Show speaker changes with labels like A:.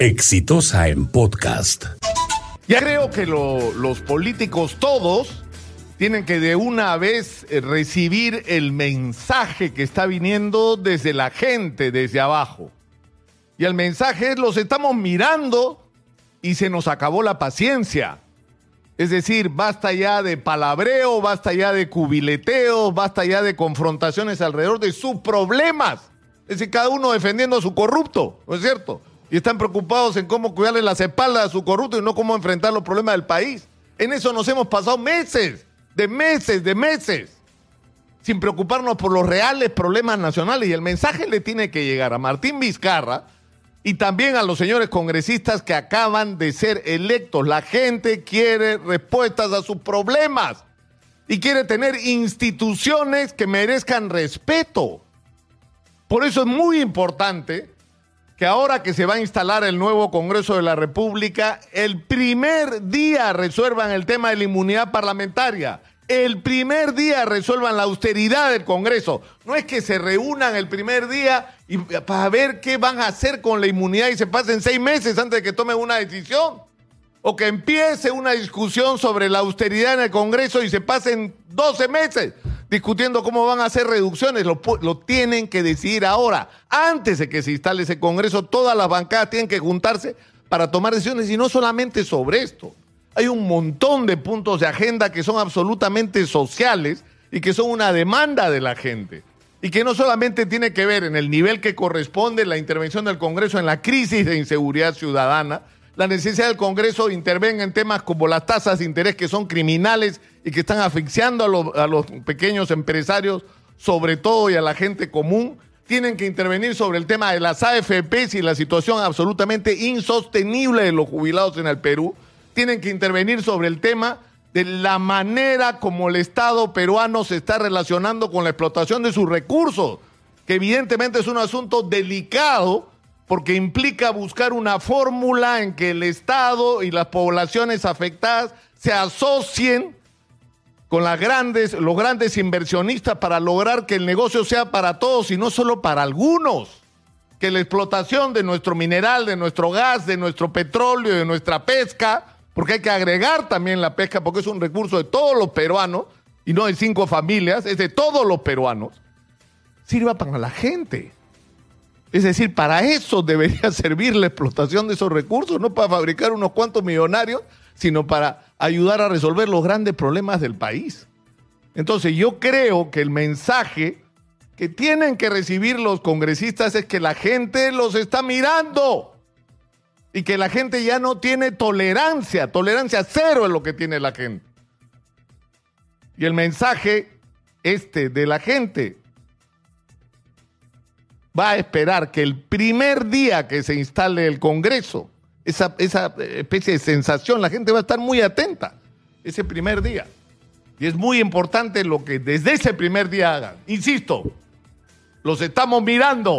A: Exitosa en podcast.
B: Ya creo que lo- los políticos todos tienen que de una vez eh, recibir el mensaje que está viniendo desde la gente, desde abajo. Y el mensaje es, los estamos mirando y se nos acabó la paciencia. Es decir, basta ya de palabreo, basta ya de cubileteo, basta ya de confrontaciones alrededor de sus problemas. Es decir, cada uno defendiendo a su corrupto, ¿no es cierto? Y están preocupados en cómo cuidarle las espaldas a su corrupto y no cómo enfrentar los problemas del país. En eso nos hemos pasado meses, de meses, de meses, sin preocuparnos por los reales problemas nacionales. Y el mensaje le tiene que llegar a Martín Vizcarra y también a los señores congresistas que acaban de ser electos. La gente quiere respuestas a sus problemas y quiere tener instituciones que merezcan respeto. Por eso es muy importante que ahora que se va a instalar el nuevo Congreso de la República, el primer día resuelvan el tema de la inmunidad parlamentaria. El primer día resuelvan la austeridad del Congreso. No es que se reúnan el primer día y para ver qué van a hacer con la inmunidad y se pasen seis meses antes de que tomen una decisión. O que empiece una discusión sobre la austeridad en el Congreso y se pasen 12 meses discutiendo cómo van a hacer reducciones. Lo, tienen que decidir ahora. Antes de que se instale ese Congreso, todas las bancadas tienen que juntarse para tomar decisiones y no solamente sobre esto. Hay un montón de puntos de agenda que son absolutamente sociales y que son una demanda de la gente. Y que no solamente tiene que ver en el nivel que corresponde la intervención del Congreso en la crisis de inseguridad ciudadana, la necesidad del Congreso intervenga en temas como las tasas de interés que son criminales y que están asfixiando a los, pequeños empresarios, sobre todo y a la gente común. Tienen que intervenir sobre el tema de las AFPs y la situación absolutamente insostenible de los jubilados en el Perú. Tienen que intervenir sobre el tema de la manera como el Estado peruano se está relacionando con la explotación de sus recursos, que evidentemente es un asunto delicado porque implica buscar una fórmula en que el Estado y las poblaciones afectadas se asocien con los grandes inversionistas para lograr que el negocio sea para todos y no solo para algunos. Que la explotación de nuestro mineral, de nuestro gas, de nuestro petróleo, de nuestra pesca, porque hay que agregar también la pesca porque es un recurso de todos los peruanos y no de cinco familias, es de todos los peruanos, sirva para la gente. Es decir, para eso debería servir la explotación de esos recursos, no para fabricar unos cuantos millonarios, sino para ayudar a resolver los grandes problemas del país. Entonces yo creo que el mensaje que tienen que recibir los congresistas es que la gente los está mirando y que la gente ya no tiene tolerancia, tolerancia cero es lo que tiene la gente. Y el mensaje este de la gente va a esperar que el primer día que se instale el Congreso, esa, esa especie de sensación, la gente va a estar muy atenta ese primer día. Y es muy importante lo que desde ese primer día hagan. Insisto, los estamos mirando.